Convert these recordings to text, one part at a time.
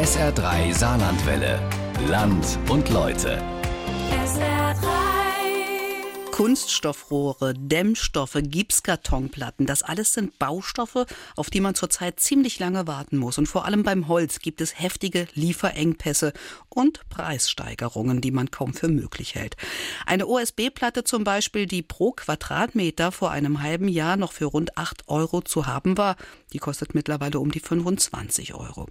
SR3 Saarlandwelle. Land und Leute. Kunststoffrohre, Dämmstoffe, Gipskartonplatten, das alles sind Baustoffe, auf die man zurzeit ziemlich lange warten muss. Und vor allem beim Holz gibt es heftige Lieferengpässe und Preissteigerungen, die man kaum für möglich hält. Eine OSB-Platte zum Beispiel, die pro Quadratmeter vor einem halben Jahr noch für rund 8 Euro zu haben war, die kostet mittlerweile um die 25 Euro.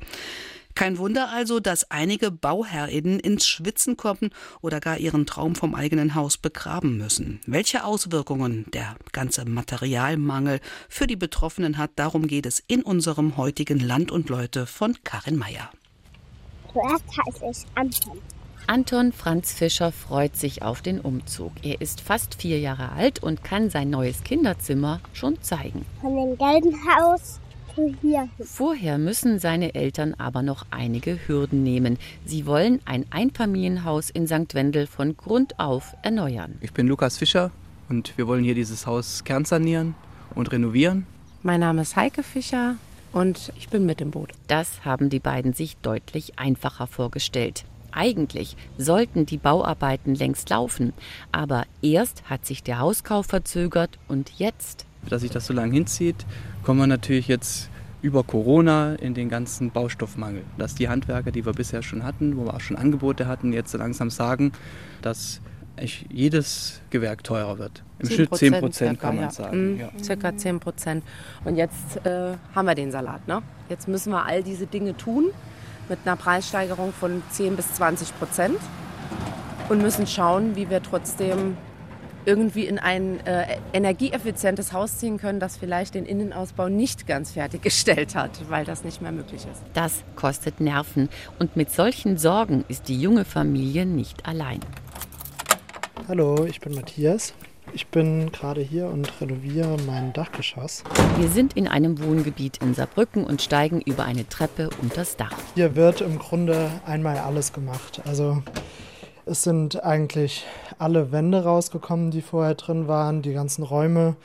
Kein Wunder also, dass einige BauherrInnen ins Schwitzen kommen oder gar ihren Traum vom eigenen Haus begraben müssen. Welche Auswirkungen der ganze Materialmangel für die Betroffenen hat, darum geht es in unserem heutigen Land und Leute von Karin Meyer. Zuerst heiße ich Anton. Anton Franz Fischer freut sich auf den Umzug. Er ist fast vier Jahre alt und kann sein neues Kinderzimmer schon zeigen. Von dem gelben Haus. Vorher müssen seine Eltern aber noch einige Hürden nehmen. Sie wollen ein Einfamilienhaus in St. Wendel von Grund auf erneuern. Ich bin Lukas Fischer und wir wollen hier dieses Haus kernsanieren und renovieren. Mein Name ist Heike Fischer und ich bin mit im Boot. Das haben die beiden sich deutlich einfacher vorgestellt. Eigentlich sollten die Bauarbeiten längst laufen, aber erst hat sich der Hauskauf verzögert und jetzt. Dass sich das so lange hinzieht, kommen wir natürlich jetzt über Corona in den ganzen Baustoffmangel. Dass die Handwerker, die wir bisher schon hatten, wo wir auch schon Angebote hatten, jetzt so langsam sagen, dass jedes Gewerk teurer wird. Im 10 Schnitt 10 Prozent kann man ja. sagen. Mhm, ja. Circa 10 Prozent. Und jetzt äh, haben wir den Salat. Ne? Jetzt müssen wir all diese Dinge tun mit einer Preissteigerung von 10 bis 20 Prozent und müssen schauen, wie wir trotzdem irgendwie in ein äh, energieeffizientes Haus ziehen können, das vielleicht den Innenausbau nicht ganz fertiggestellt hat, weil das nicht mehr möglich ist. Das kostet Nerven und mit solchen Sorgen ist die junge Familie nicht allein. Hallo, ich bin Matthias. Ich bin gerade hier und renoviere mein Dachgeschoss. Wir sind in einem Wohngebiet in Saarbrücken und steigen über eine Treppe unters Dach. Hier wird im Grunde einmal alles gemacht. Also es sind eigentlich alle Wände rausgekommen, die vorher drin waren, die ganzen Räume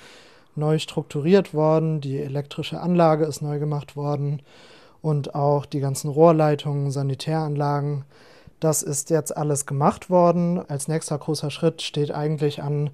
neu strukturiert worden, die elektrische Anlage ist neu gemacht worden und auch die ganzen Rohrleitungen, Sanitäranlagen. Das ist jetzt alles gemacht worden. Als nächster großer Schritt steht eigentlich an,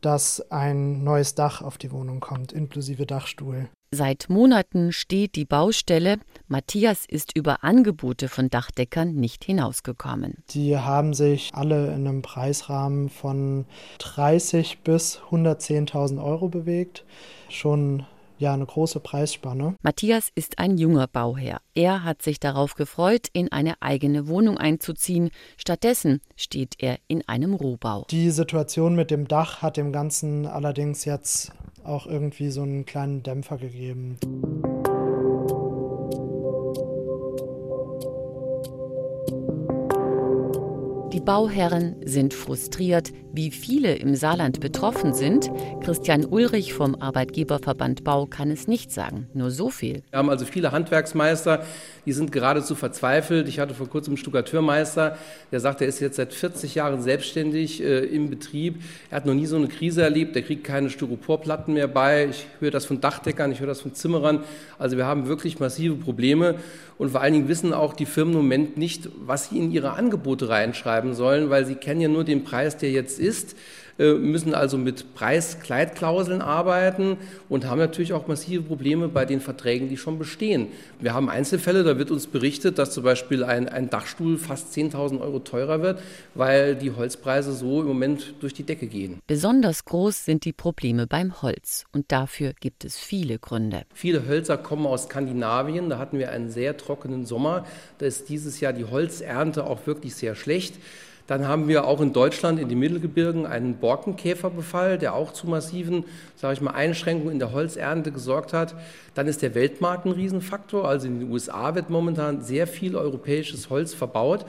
dass ein neues Dach auf die Wohnung kommt, inklusive Dachstuhl. Seit Monaten steht die Baustelle. Matthias ist über Angebote von Dachdeckern nicht hinausgekommen. Die haben sich alle in einem Preisrahmen von 30 bis 110.000 Euro bewegt. Schon ja eine große Preisspanne. Matthias ist ein junger Bauherr. Er hat sich darauf gefreut, in eine eigene Wohnung einzuziehen. Stattdessen steht er in einem Rohbau. Die Situation mit dem Dach hat dem Ganzen allerdings jetzt auch irgendwie so einen kleinen Dämpfer gegeben. Bauherren sind frustriert, wie viele im Saarland betroffen sind. Christian Ulrich vom Arbeitgeberverband Bau kann es nicht sagen, nur so viel. Wir haben also viele Handwerksmeister, die sind geradezu verzweifelt. Ich hatte vor kurzem einen Stuckateurmeister, der sagt, er ist jetzt seit 40 Jahren selbstständig äh, im Betrieb. Er hat noch nie so eine Krise erlebt, er kriegt keine Styroporplatten mehr bei. Ich höre das von Dachdeckern, ich höre das von Zimmerern. Also wir haben wirklich massive Probleme und vor allen Dingen wissen auch die Firmen im Moment nicht, was sie in ihre Angebote reinschreiben sollen, weil sie kennen ja nur den Preis, der jetzt ist. Äh, müssen also mit Preiskleidklauseln arbeiten und haben natürlich auch massive Probleme bei den Verträgen, die schon bestehen. Wir haben Einzelfälle, da wird uns berichtet, dass zum Beispiel ein, ein Dachstuhl fast 10.000 Euro teurer wird, weil die Holzpreise so im Moment durch die Decke gehen. Besonders groß sind die Probleme beim Holz und dafür gibt es viele Gründe. Viele Hölzer kommen aus Skandinavien, da hatten wir einen sehr trockenen Sommer, da ist dieses Jahr die Holzernte auch wirklich sehr schlecht. Dann haben wir auch in Deutschland in den Mittelgebirgen einen Borkenkäferbefall, der auch zu massiven, sage ich mal, Einschränkungen in der Holzernte gesorgt hat. Dann ist der Weltmarkt ein Riesenfaktor. Also in den USA wird momentan sehr viel europäisches Holz verbaut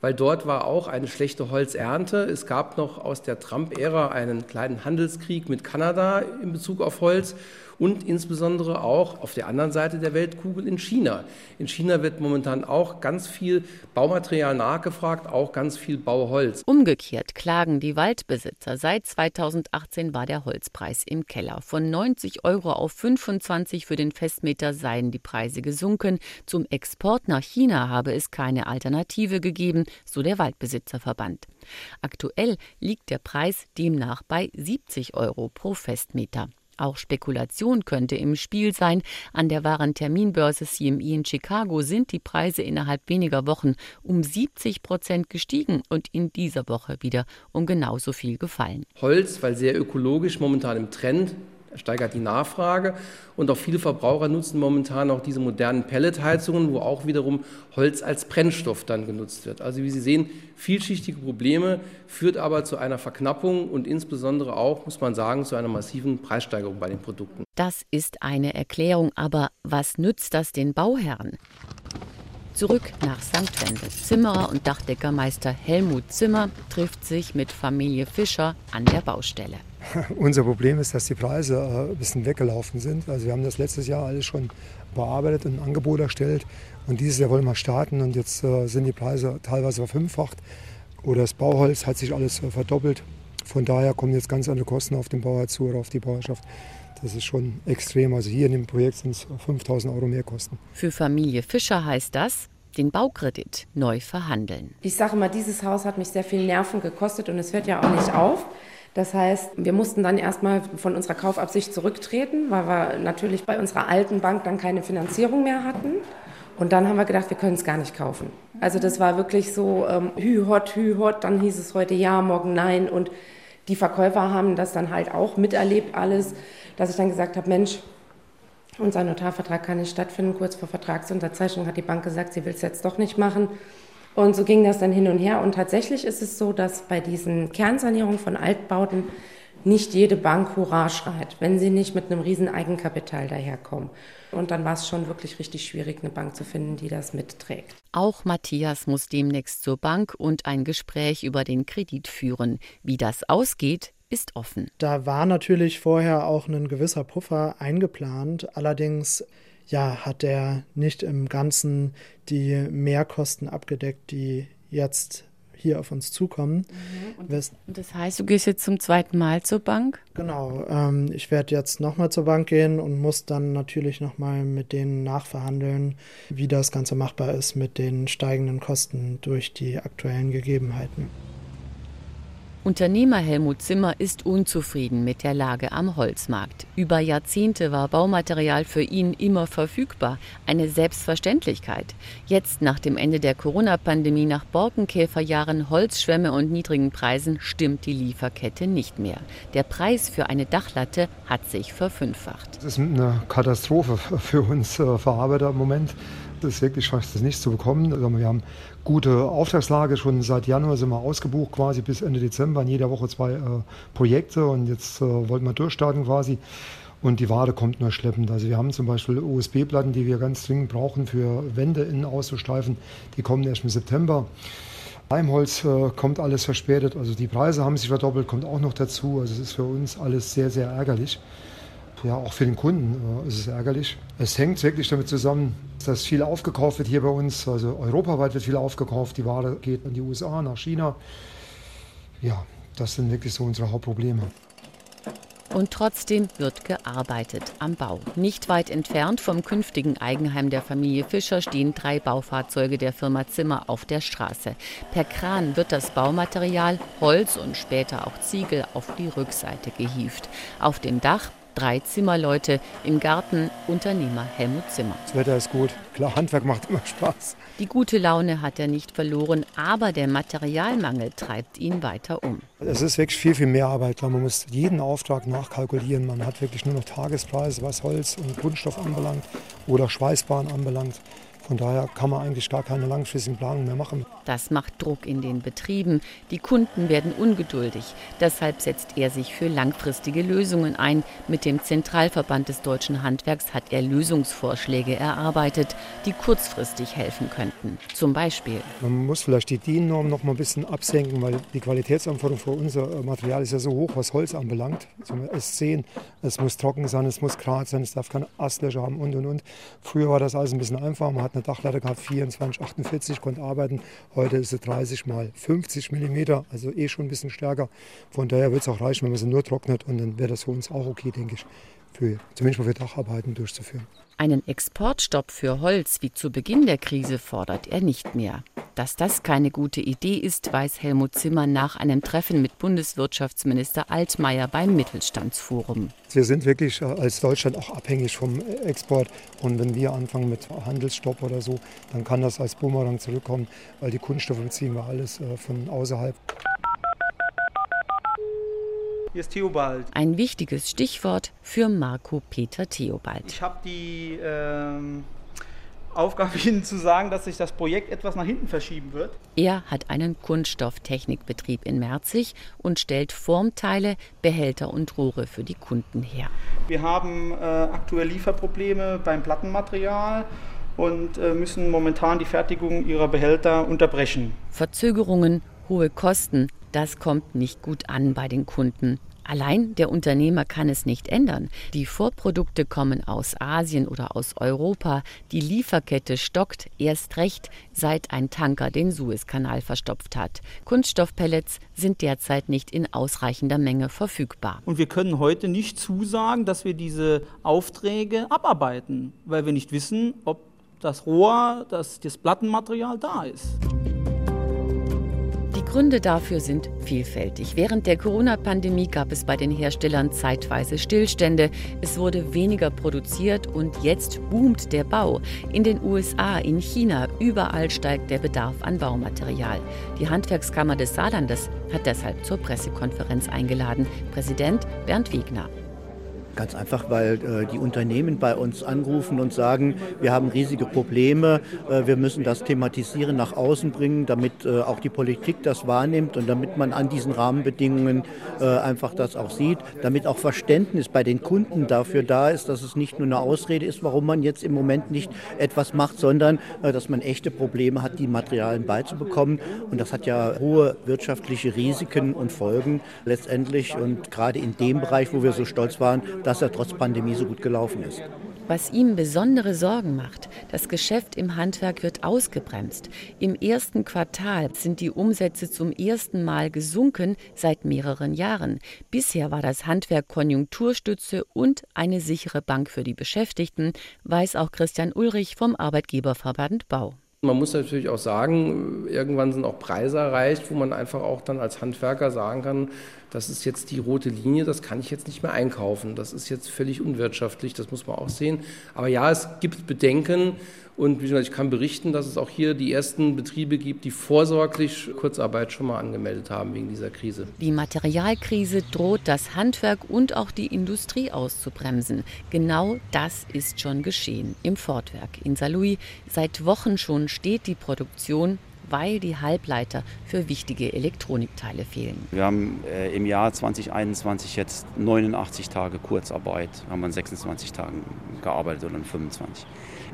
weil dort war auch eine schlechte Holzernte. Es gab noch aus der Trump-Ära einen kleinen Handelskrieg mit Kanada in Bezug auf Holz. Und insbesondere auch auf der anderen Seite der Weltkugel in China. In China wird momentan auch ganz viel Baumaterial nachgefragt, auch ganz viel Bauholz. Umgekehrt klagen die Waldbesitzer. Seit 2018 war der Holzpreis im Keller. Von 90 Euro auf 25 für den Festmeter seien die Preise gesunken. Zum Export nach China habe es keine Alternative gegeben, so der Waldbesitzerverband. Aktuell liegt der Preis demnach bei 70 Euro pro Festmeter. Auch Spekulation könnte im Spiel sein. An der Warenterminbörse CME in Chicago sind die Preise innerhalb weniger Wochen um 70 Prozent gestiegen und in dieser Woche wieder um genauso viel gefallen. Holz, weil sehr ökologisch momentan im Trend, steigert die Nachfrage und auch viele Verbraucher nutzen momentan auch diese modernen Pelletheizungen, wo auch wiederum Holz als Brennstoff dann genutzt wird. Also wie Sie sehen, vielschichtige Probleme, führt aber zu einer Verknappung und insbesondere auch, muss man sagen, zu einer massiven Preissteigerung bei den Produkten. Das ist eine Erklärung, aber was nützt das den Bauherren? Zurück nach St. Wendel. Zimmerer und Dachdeckermeister Helmut Zimmer trifft sich mit Familie Fischer an der Baustelle. Unser Problem ist, dass die Preise äh, ein bisschen weggelaufen sind. Also wir haben das letztes Jahr alles schon bearbeitet und ein Angebot erstellt. Und dieses Jahr wollen wir starten und jetzt äh, sind die Preise teilweise verfünffacht. Oder das Bauholz hat sich alles äh, verdoppelt. Von daher kommen jetzt ganz andere Kosten auf den Bauer zu oder auf die Bauerschaft. Das ist schon extrem. Also hier in dem Projekt sind es 5000 Euro mehr Kosten. Für Familie Fischer heißt das, den Baukredit neu verhandeln. Ich sage mal, dieses Haus hat mich sehr viel Nerven gekostet und es hört ja auch nicht auf. Das heißt, wir mussten dann erstmal von unserer Kaufabsicht zurücktreten, weil wir natürlich bei unserer alten Bank dann keine Finanzierung mehr hatten. Und dann haben wir gedacht, wir können es gar nicht kaufen. Also das war wirklich so ähm, hü hot, hü hot. Dann hieß es heute ja, morgen nein. Und die Verkäufer haben das dann halt auch miterlebt alles, dass ich dann gesagt habe, Mensch, unser Notarvertrag kann nicht stattfinden. Kurz vor Vertragsunterzeichnung hat die Bank gesagt, sie will es jetzt doch nicht machen. Und so ging das dann hin und her. Und tatsächlich ist es so, dass bei diesen Kernsanierungen von Altbauten nicht jede Bank Hurra schreit, wenn sie nicht mit einem riesen Eigenkapital daherkommen. Und dann war es schon wirklich richtig schwierig, eine Bank zu finden, die das mitträgt. Auch Matthias muss demnächst zur Bank und ein Gespräch über den Kredit führen. Wie das ausgeht, ist offen. Da war natürlich vorher auch ein gewisser Puffer eingeplant. Allerdings ja, hat er nicht im Ganzen die Mehrkosten abgedeckt, die jetzt hier auf uns zukommen. Mhm. Das, das, heißt, du gehst jetzt zum zweiten Mal zur Bank? Genau. Ähm, ich werde jetzt nochmal zur Bank gehen und muss dann natürlich nochmal mit denen nachverhandeln, wie das Ganze machbar ist mit den steigenden Kosten durch die aktuellen Gegebenheiten. Unternehmer Helmut Zimmer ist unzufrieden mit der Lage am Holzmarkt. Über Jahrzehnte war Baumaterial für ihn immer verfügbar, eine Selbstverständlichkeit. Jetzt, nach dem Ende der Corona-Pandemie, nach Borkenkäferjahren, Holzschwämme und niedrigen Preisen, stimmt die Lieferkette nicht mehr. Der Preis für eine Dachlatte hat sich verfünffacht. Das ist eine Katastrophe für uns äh, Verarbeiter im Moment. Ist wirklich fast das nicht zu bekommen. Also wir haben gute Auftragslage. Schon seit Januar sind wir ausgebucht, quasi bis Ende Dezember. In jeder Woche zwei äh, Projekte und jetzt äh, wollten wir durchstarten quasi. Und die Ware kommt nur schleppend. Also wir haben zum Beispiel USB-Platten, die wir ganz dringend brauchen für Wände innen auszustreifen. Die kommen erst im September. Heimholz äh, kommt alles verspätet. Also die Preise haben sich verdoppelt, kommt auch noch dazu. Also es ist für uns alles sehr, sehr ärgerlich ja, auch für den Kunden äh, ist es ärgerlich. Es hängt wirklich damit zusammen, dass viel aufgekauft wird hier bei uns. Also europaweit wird viel aufgekauft. Die Ware geht in die USA, nach China. Ja, das sind wirklich so unsere Hauptprobleme. Und trotzdem wird gearbeitet am Bau. Nicht weit entfernt vom künftigen Eigenheim der Familie Fischer stehen drei Baufahrzeuge der Firma Zimmer auf der Straße. Per Kran wird das Baumaterial, Holz und später auch Ziegel auf die Rückseite gehievt. Auf dem Dach drei Zimmerleute, im Garten Unternehmer Helmut Zimmer. Das Wetter ist gut. Klar, Handwerk macht immer Spaß. Die gute Laune hat er nicht verloren, aber der Materialmangel treibt ihn weiter um. Es ist wirklich viel, viel mehr Arbeit. Man muss jeden Auftrag nachkalkulieren. Man hat wirklich nur noch Tagespreise, was Holz und Kunststoff anbelangt oder Schweißbahn anbelangt. Von daher kann man eigentlich gar keine langfristigen Planungen mehr machen. Das macht Druck in den Betrieben. Die Kunden werden ungeduldig. Deshalb setzt er sich für langfristige Lösungen ein. Mit dem Zentralverband des deutschen Handwerks hat er Lösungsvorschläge erarbeitet, die kurzfristig helfen könnten. Zum Beispiel. Man muss vielleicht die DIN-Norm noch mal ein bisschen absenken, weil die Qualitätsanforderung für unser Material ist ja so hoch, was Holz anbelangt. Zum S10, es muss trocken sein, es muss gerade sein, es darf keine Astlöcher haben und und und. Früher war das alles ein bisschen einfacher. Man hat eine Dachleiter gehabt, 24, 48, konnte arbeiten. Heute ist sie 30 mal 50 mm, also eh schon ein bisschen stärker. Von daher wird es auch reichen, wenn man sie nur trocknet und dann wäre das für uns auch okay, denke ich, für, zumindest mal für Dacharbeiten durchzuführen. Einen Exportstopp für Holz wie zu Beginn der Krise fordert er nicht mehr. Dass das keine gute Idee ist, weiß Helmut Zimmer nach einem Treffen mit Bundeswirtschaftsminister Altmaier beim Mittelstandsforum. Wir sind wirklich äh, als Deutschland auch abhängig vom Export. Und wenn wir anfangen mit Handelsstopp oder so, dann kann das als Bumerang zurückkommen, weil die Kunststoffe beziehen wir alles äh, von außerhalb. Hier ist Theobald. Ein wichtiges Stichwort für Marco Peter Theobald. Ich habe die ähm, Aufgabe, Ihnen zu sagen, dass sich das Projekt etwas nach hinten verschieben wird. Er hat einen Kunststofftechnikbetrieb in Merzig und stellt Formteile, Behälter und Rohre für die Kunden her. Wir haben äh, aktuell Lieferprobleme beim Plattenmaterial und äh, müssen momentan die Fertigung ihrer Behälter unterbrechen. Verzögerungen, hohe Kosten, das kommt nicht gut an bei den Kunden. Allein der Unternehmer kann es nicht ändern. Die Vorprodukte kommen aus Asien oder aus Europa. Die Lieferkette stockt erst recht, seit ein Tanker den Suezkanal verstopft hat. Kunststoffpellets sind derzeit nicht in ausreichender Menge verfügbar. Und wir können heute nicht zusagen, dass wir diese Aufträge abarbeiten, weil wir nicht wissen, ob das Rohr, das, das Plattenmaterial da ist. Gründe dafür sind vielfältig. Während der Corona-Pandemie gab es bei den Herstellern zeitweise Stillstände. Es wurde weniger produziert und jetzt boomt der Bau. In den USA, in China, überall steigt der Bedarf an Baumaterial. Die Handwerkskammer des Saarlandes hat deshalb zur Pressekonferenz eingeladen. Präsident Bernd Wegner. Ganz einfach, weil äh, die Unternehmen bei uns anrufen und sagen, wir haben riesige Probleme, äh, wir müssen das thematisieren, nach außen bringen, damit äh, auch die Politik das wahrnimmt und damit man an diesen Rahmenbedingungen äh, einfach das auch sieht, damit auch Verständnis bei den Kunden dafür da ist, dass es nicht nur eine Ausrede ist, warum man jetzt im Moment nicht etwas macht, sondern äh, dass man echte Probleme hat, die Materialien beizubekommen. Und das hat ja hohe wirtschaftliche Risiken und Folgen letztendlich. Und gerade in dem Bereich, wo wir so stolz waren, dass er trotz Pandemie so gut gelaufen ist. Was ihm besondere Sorgen macht, das Geschäft im Handwerk wird ausgebremst. Im ersten Quartal sind die Umsätze zum ersten Mal gesunken seit mehreren Jahren. Bisher war das Handwerk Konjunkturstütze und eine sichere Bank für die Beschäftigten, weiß auch Christian Ulrich vom Arbeitgeberverband Bau. Man muss natürlich auch sagen, irgendwann sind auch Preise erreicht, wo man einfach auch dann als Handwerker sagen kann, das ist jetzt die rote Linie, das kann ich jetzt nicht mehr einkaufen. Das ist jetzt völlig unwirtschaftlich, das muss man auch sehen. Aber ja, es gibt Bedenken und ich kann berichten, dass es auch hier die ersten Betriebe gibt, die vorsorglich Kurzarbeit schon mal angemeldet haben wegen dieser Krise. Die Materialkrise droht das Handwerk und auch die Industrie auszubremsen. Genau das ist schon geschehen im Fortwerk in Saarlouis. Seit Wochen schon steht die Produktion weil die Halbleiter für wichtige Elektronikteile fehlen. Wir haben äh, im Jahr 2021 jetzt 89 Tage Kurzarbeit, haben wir in 26 Tagen gearbeitet oder in 25.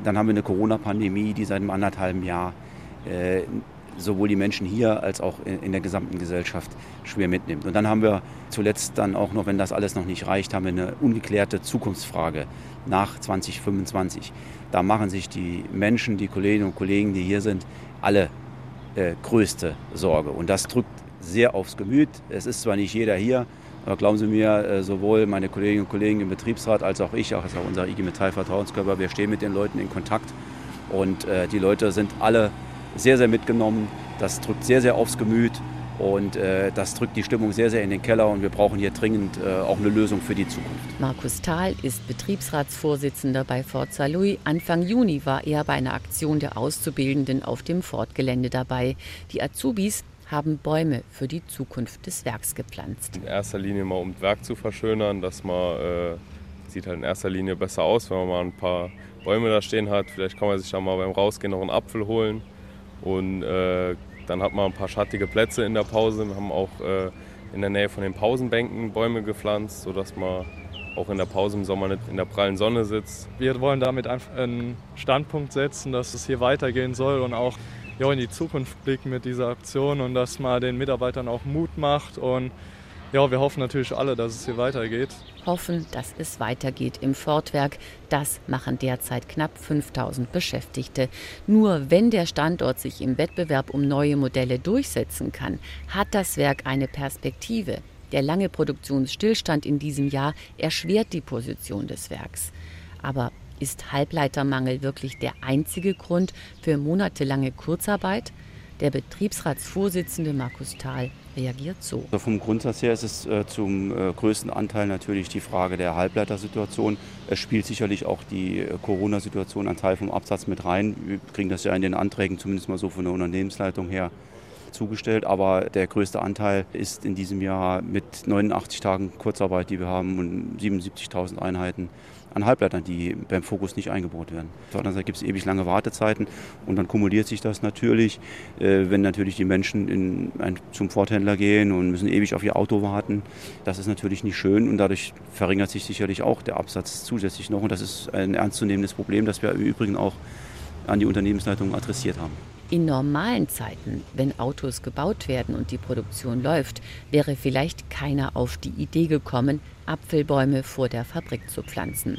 Dann haben wir eine Corona-Pandemie, die seit einem anderthalben Jahr äh, sowohl die Menschen hier als auch in, der gesamten Gesellschaft schwer mitnimmt. Und dann haben wir zuletzt dann auch noch, wenn das alles noch nicht reicht, haben wir eine ungeklärte Zukunftsfrage nach 2025. Da machen sich die Menschen, die Kolleginnen und Kollegen, die hier sind, alle äh, größte Sorge. Und das drückt sehr aufs Gemüt. Es ist zwar nicht jeder hier, aber glauben Sie mir, äh, sowohl meine Kolleginnen und Kollegen im Betriebsrat als auch ich, auch unser IG Metall Vertrauenskörper, wir stehen mit den Leuten in Kontakt. Und äh, die Leute sind alle sehr, sehr mitgenommen. Das drückt sehr, sehr aufs Gemüt. Und äh, das drückt die Stimmung sehr, sehr in den Keller und wir brauchen hier dringend äh, auch eine Lösung für die Zukunft. Markus Thal ist Betriebsratsvorsitzender bei Forza Louis. Anfang Juni war er bei einer Aktion der Auszubildenden auf dem Fortgelände dabei. Die Azubis haben Bäume für die Zukunft des Werks gepflanzt. In erster Linie mal um das Werk zu verschönern, dass man äh, sieht halt in erster Linie besser aus, wenn man mal ein paar Bäume da stehen hat. Vielleicht kann man sich da mal beim Rausgehen noch einen Apfel holen. Und äh, dann hat man ein paar schattige Plätze in der Pause. Wir haben auch äh, in der Nähe von den Pausenbänken Bäume gepflanzt, sodass man auch in der Pause im Sommer nicht in der prallen Sonne sitzt. Wir wollen damit einen Standpunkt setzen, dass es hier weitergehen soll und auch ja, in die Zukunft blicken mit dieser Aktion und dass man den Mitarbeitern auch Mut macht. Und ja, wir hoffen natürlich alle, dass es hier weitergeht. Hoffen, dass es weitergeht im Fortwerk. Das machen derzeit knapp 5000 Beschäftigte. Nur wenn der Standort sich im Wettbewerb um neue Modelle durchsetzen kann, hat das Werk eine Perspektive. Der lange Produktionsstillstand in diesem Jahr erschwert die Position des Werks. Aber ist Halbleitermangel wirklich der einzige Grund für monatelange Kurzarbeit? Der Betriebsratsvorsitzende Markus Thal reagiert so. Also vom Grundsatz her ist es äh, zum äh, größten Anteil natürlich die Frage der Halbleitersituation. Es spielt sicherlich auch die äh, Corona-Situation einen Teil vom Absatz mit rein. Wir kriegen das ja in den Anträgen zumindest mal so von der Unternehmensleitung her zugestellt. Aber der größte Anteil ist in diesem Jahr mit 89 Tagen Kurzarbeit, die wir haben, und 77.000 Einheiten an Halbleitern, die beim Fokus nicht eingebaut werden. Auf der anderen Seite gibt es ewig lange Wartezeiten und dann kumuliert sich das natürlich, äh, wenn natürlich die Menschen in ein, zum Forthändler gehen und müssen ewig auf ihr Auto warten. Das ist natürlich nicht schön und dadurch verringert sich sicherlich auch der Absatz zusätzlich noch und das ist ein ernstzunehmendes Problem, das wir im Übrigen auch an die Unternehmensleitung adressiert haben. In normalen Zeiten, wenn Autos gebaut werden und die Produktion läuft, wäre vielleicht keiner auf die Idee gekommen, Apfelbäume vor der Fabrik zu pflanzen.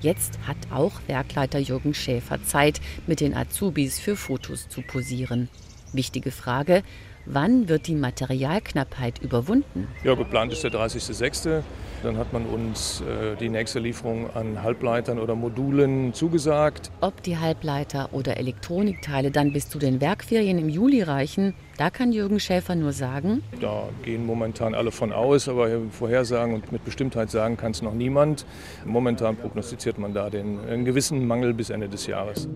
Jetzt hat auch Werkleiter Jürgen Schäfer Zeit, mit den Azubis für Fotos zu posieren. Wichtige Frage, wann wird die Materialknappheit überwunden? Ja, geplant ist der 30.06. Dann hat man uns äh, die nächste Lieferung an Halbleitern oder Modulen zugesagt. Ob die Halbleiter oder Elektronikteile dann bis zu den Werkferien im Juli reichen, da kann Jürgen Schäfer nur sagen. Da gehen momentan alle von aus, aber vorhersagen und mit Bestimmtheit sagen kann es noch niemand. Momentan prognostiziert man da den, einen gewissen Mangel bis Ende des Jahres.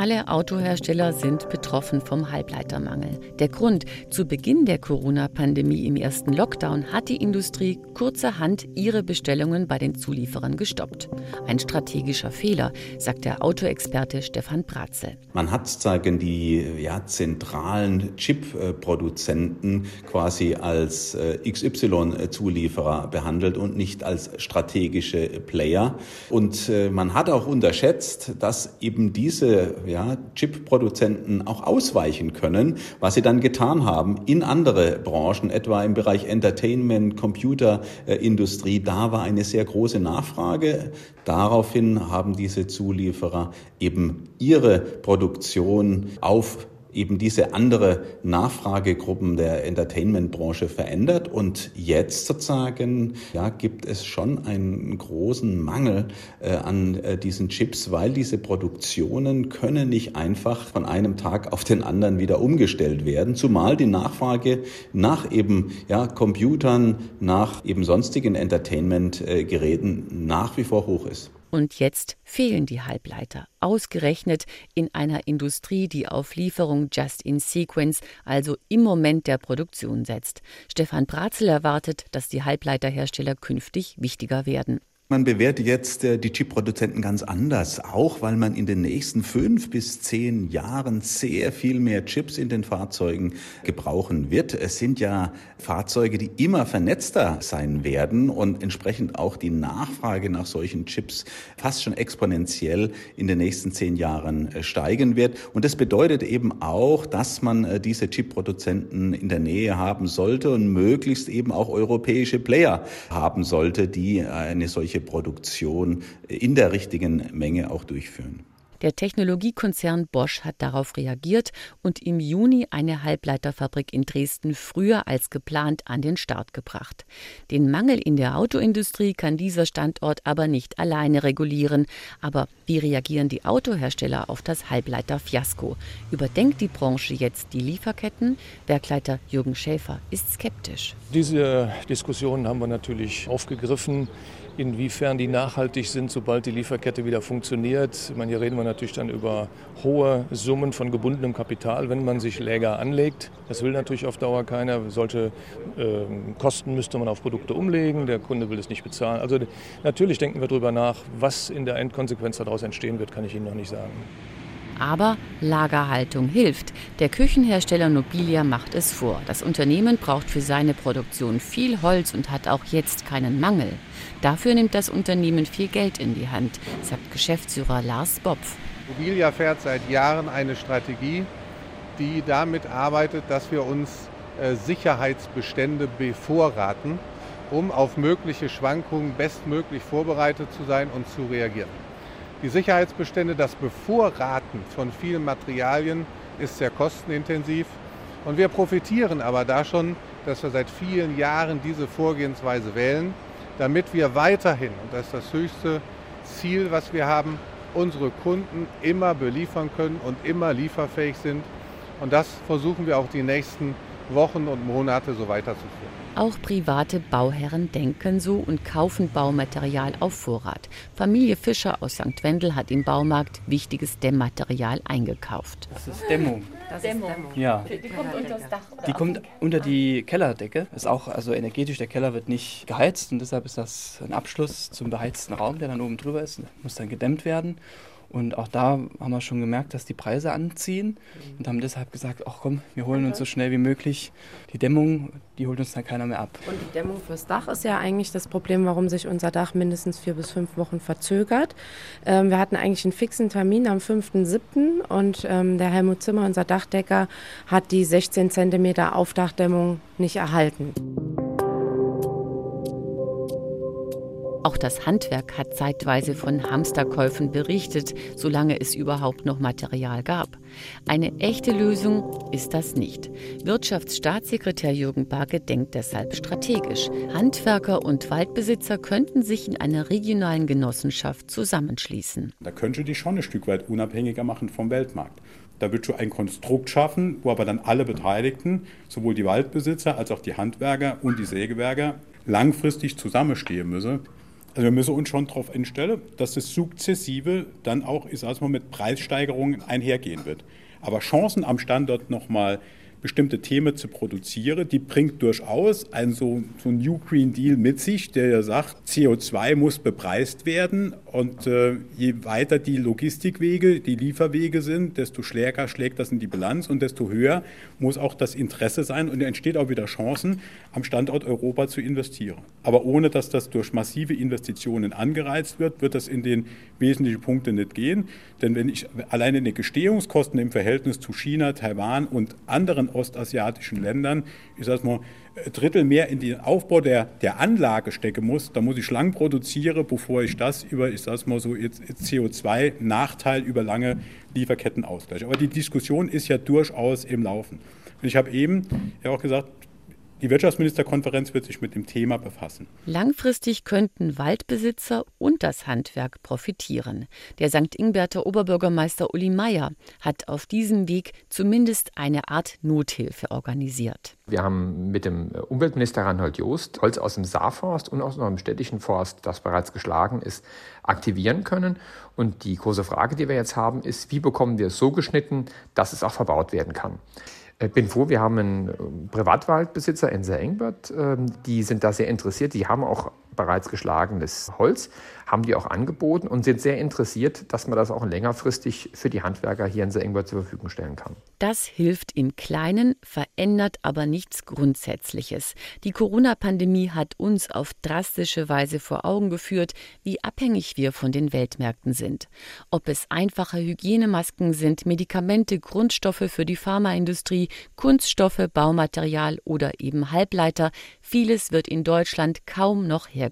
Alle Autohersteller sind betroffen vom Halbleitermangel. Der Grund, zu Beginn der Corona-Pandemie im ersten Lockdown hat die Industrie kurzerhand ihre Bestellungen bei den Zulieferern gestoppt. Ein strategischer Fehler, sagt der Autoexperte Stefan Bratzel. Man hat sagen die ja, zentralen Chip-Produzenten quasi als äh, XY-Zulieferer behandelt und nicht als strategische Player. Und äh, man hat auch unterschätzt, dass eben diese ja, Chip-Produzenten auch ausweichen können, was sie dann getan haben in andere Branchen, etwa im Bereich Entertainment, Computerindustrie. Da war eine sehr große Nachfrage. Daraufhin haben diese Zulieferer eben ihre Produktion auf eben diese andere Nachfragegruppen der Entertainment-Branche verändert. Und jetzt sozusagen ja, gibt es schon einen großen Mangel äh, an äh, diesen Chips, weil diese Produktionen können nicht einfach von einem Tag auf den anderen wieder umgestellt werden, zumal die Nachfrage nach eben ja, Computern, nach eben sonstigen Entertainment-Geräten nach wie vor hoch ist. Und jetzt fehlen die Halbleiter, ausgerechnet in einer Industrie, die auf Lieferung just in sequence, also im Moment der Produktion setzt. Stefan Bratzel erwartet, dass die Halbleiterhersteller künftig wichtiger werden. Man bewertet jetzt äh, die Chip-Produzenten ganz anders, auch weil man in den nächsten fünf bis zehn Jahren sehr viel mehr Chips in den Fahrzeugen gebrauchen wird. Es sind ja Fahrzeuge, die immer vernetzter sein werden und entsprechend auch die Nachfrage nach solchen Chips fast schon exponentiell in den nächsten zehn Jahren äh, steigen wird. Und das bedeutet eben auch, dass man äh, diese Chip-Produzenten in der Nähe haben sollte und möglichst eben auch europäische Player haben sollte, die eine solche solche Produktion in der richtigen Menge auch durchführen. Der Technologiekonzern Bosch hat darauf reagiert und im Juni eine Halbleiterfabrik in Dresden früher als geplant an den Start gebracht. Den Mangel in der Autoindustrie kann dieser Standort aber nicht alleine regulieren. Aber wie reagieren die Autohersteller auf das Halbleiterfiasko? Überdenkt die Branche jetzt die Lieferketten? Werkleiter Jürgen Schäfer ist skeptisch. Diese Diskussionen haben wir natürlich aufgegriffen inwiefern die nachhaltig sind, sobald die Lieferkette wieder funktioniert. Ich meine, hier reden wir natürlich dann über hohe Summen von gebundenem Kapital, wenn man sich Läger anlegt. Das will natürlich auf Dauer keiner. Solche äh, Kosten müsste man auf Produkte umlegen. Der Kunde will es nicht bezahlen. Also natürlich denken wir darüber nach. Was in der Endkonsequenz daraus entstehen wird, kann ich Ihnen noch nicht sagen. Aber Lagerhaltung hilft. Der Küchenhersteller Nobilia macht es vor. Das Unternehmen braucht für seine Produktion viel Holz und hat auch jetzt keinen Mangel. Dafür nimmt das Unternehmen viel Geld in die Hand, sagt Geschäftsführer Lars Bopf. Nobilia fährt seit Jahren eine Strategie, die damit arbeitet, dass wir uns äh, Sicherheitsbestände bevorraten, um auf mögliche Schwankungen bestmöglich vorbereitet zu sein und zu reagieren. Die Sicherheitsbestände, das Bevorraten von vielen Materialien ist sehr kostenintensiv. Und wir profitieren aber da schon, dass wir seit vielen Jahren diese Vorgehensweise wählen, damit wir weiterhin, und das ist das höchste Ziel, was wir haben, unsere Kunden immer beliefern können und immer lieferfähig sind. Und das versuchen wir auch die nächsten Wochen und Monate so weiterzuführen. Auch private Bauherren denken so und kaufen Baumaterial auf Vorrat. Familie Fischer aus St. Wendel hat im Baumarkt wichtiges Dämmmaterial eingekauft. Das ist Dämmung. Das Dämmung. Ist Ja. Die kommt unter das Dach. Die kommt unter die Kellerdecke. Ist auch also energetisch. Der Keller wird nicht geheizt und deshalb ist das ein Abschluss zum beheizten Raum, der dann oben drüber ist. Muss dann gedämmt werden. Und auch da haben wir schon gemerkt, dass die Preise anziehen und haben deshalb gesagt, ach komm, wir holen uns so schnell wie möglich die Dämmung, die holt uns dann keiner mehr ab. Und die Dämmung fürs Dach ist ja eigentlich das Problem, warum sich unser Dach mindestens vier bis fünf Wochen verzögert. Ähm, wir hatten eigentlich einen fixen Termin am 5.7. und ähm, der Helmut Zimmer, unser Dachdecker, hat die 16 Zentimeter Aufdachdämmung nicht erhalten. Auch das Handwerk hat zeitweise von Hamsterkäufen berichtet, solange es überhaupt noch Material gab. Eine echte Lösung ist das nicht. Wirtschaftsstaatssekretär Jürgen Barke denkt deshalb strategisch. Handwerker und Waldbesitzer könnten sich in einer regionalen Genossenschaft zusammenschließen. Da könnte die schon ein Stück weit unabhängiger machen vom Weltmarkt. Da wird schon ein Konstrukt schaffen, wo aber dann alle Beteiligten, sowohl die Waldbesitzer als auch die Handwerker und die Sägewerker, langfristig zusammenstehen müssen. Also wir müssen uns schon darauf einstellen, dass das sukzessive dann auch, ich sage mal, mit Preissteigerungen einhergehen wird. Aber Chancen am Standort nochmal bestimmte Themen zu produzieren, die bringt durchaus ein so, so New Green Deal mit sich, der ja sagt, CO2 muss bepreist werden und äh, je weiter die Logistikwege, die Lieferwege sind, desto stärker schlägt das in die Bilanz und desto höher muss auch das Interesse sein und entsteht auch wieder Chancen, am Standort Europa zu investieren. Aber ohne dass das durch massive Investitionen angereizt wird, wird das in den wesentlichen Punkten nicht gehen. Denn wenn ich alleine die Gestehungskosten im Verhältnis zu China, Taiwan und anderen ostasiatischen Ländern, ich sage mal, Drittel mehr in den Aufbau der, der Anlage stecken muss, dann muss ich lang produzieren, bevor ich das über, ich sage mal so, CO2-Nachteil über lange Lieferketten ausgleiche. Aber die Diskussion ist ja durchaus im Laufen. Und ich habe eben ja auch gesagt, die Wirtschaftsministerkonferenz wird sich mit dem Thema befassen. Langfristig könnten Waldbesitzer und das Handwerk profitieren. Der St. Ingberter Oberbürgermeister Uli Meyer hat auf diesem Weg zumindest eine Art Nothilfe organisiert. Wir haben mit dem Umweltminister Reinhold Joost Holz aus dem Saarforst und aus einem städtischen Forst, das bereits geschlagen ist, aktivieren können. Und die große Frage, die wir jetzt haben, ist, wie bekommen wir es so geschnitten, dass es auch verbaut werden kann? Ich bin froh, wir haben einen äh, Privatwaldbesitzer in Engbert, ähm, die sind da sehr interessiert. Die haben auch bereits geschlagenes Holz, haben die auch angeboten und sind sehr interessiert, dass man das auch längerfristig für die Handwerker hier in Engbert zur Verfügung stellen kann. Das hilft im Kleinen, verändert aber nichts Grundsätzliches. Die Corona-Pandemie hat uns auf drastische Weise vor Augen geführt, wie abhängig wir von den Weltmärkten sind. Ob es einfache Hygienemasken sind, Medikamente, Grundstoffe für die Pharmaindustrie, Kunststoffe, Baumaterial oder eben Halbleiter, vieles wird in Deutschland kaum noch hergestellt.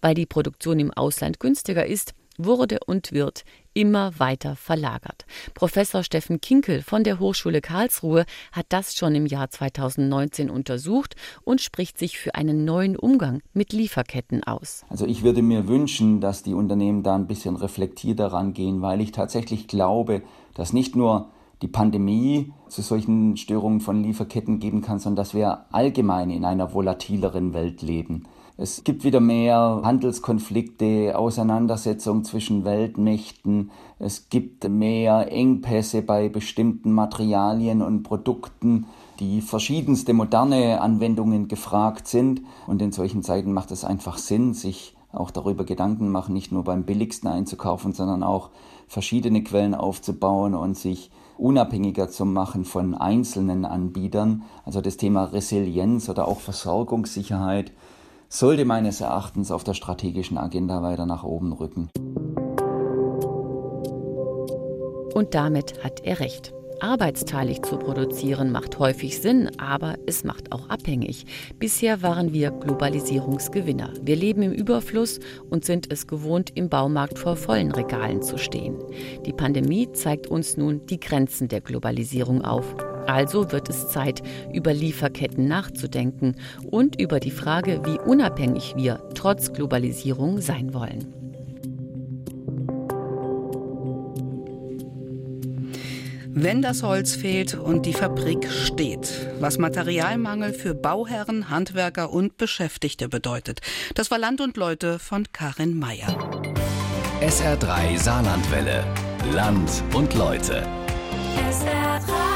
Weil die Produktion im Ausland günstiger ist, wurde und wird immer weiter verlagert. Professor Steffen Kinkel von der Hochschule Karlsruhe hat das schon im Jahr 2019 untersucht und spricht sich für einen neuen Umgang mit Lieferketten aus. Also ich würde mir wünschen, dass die Unternehmen da ein bisschen reflektierter rangehen, weil ich tatsächlich glaube, dass nicht nur die Pandemie zu solchen Störungen von Lieferketten geben kann, sondern dass wir allgemein in einer volatileren Welt leben. Es gibt wieder mehr Handelskonflikte, Auseinandersetzungen zwischen Weltmächten. Es gibt mehr Engpässe bei bestimmten Materialien und Produkten, die verschiedenste moderne Anwendungen gefragt sind. Und in solchen Zeiten macht es einfach Sinn, sich auch darüber Gedanken machen, nicht nur beim billigsten einzukaufen, sondern auch verschiedene Quellen aufzubauen und sich unabhängiger zu machen von einzelnen Anbietern. Also das Thema Resilienz oder auch Versorgungssicherheit sollte meines Erachtens auf der strategischen Agenda weiter nach oben rücken. Und damit hat er recht. Arbeitsteilig zu produzieren macht häufig Sinn, aber es macht auch abhängig. Bisher waren wir Globalisierungsgewinner. Wir leben im Überfluss und sind es gewohnt, im Baumarkt vor vollen Regalen zu stehen. Die Pandemie zeigt uns nun die Grenzen der Globalisierung auf. Also wird es Zeit, über Lieferketten nachzudenken und über die Frage, wie unabhängig wir trotz Globalisierung sein wollen. Wenn das Holz fehlt und die Fabrik steht, was Materialmangel für Bauherren, Handwerker und Beschäftigte bedeutet. Das war Land und Leute von Karin Mayer. SR3 Saarlandwelle. Land und Leute. SR3.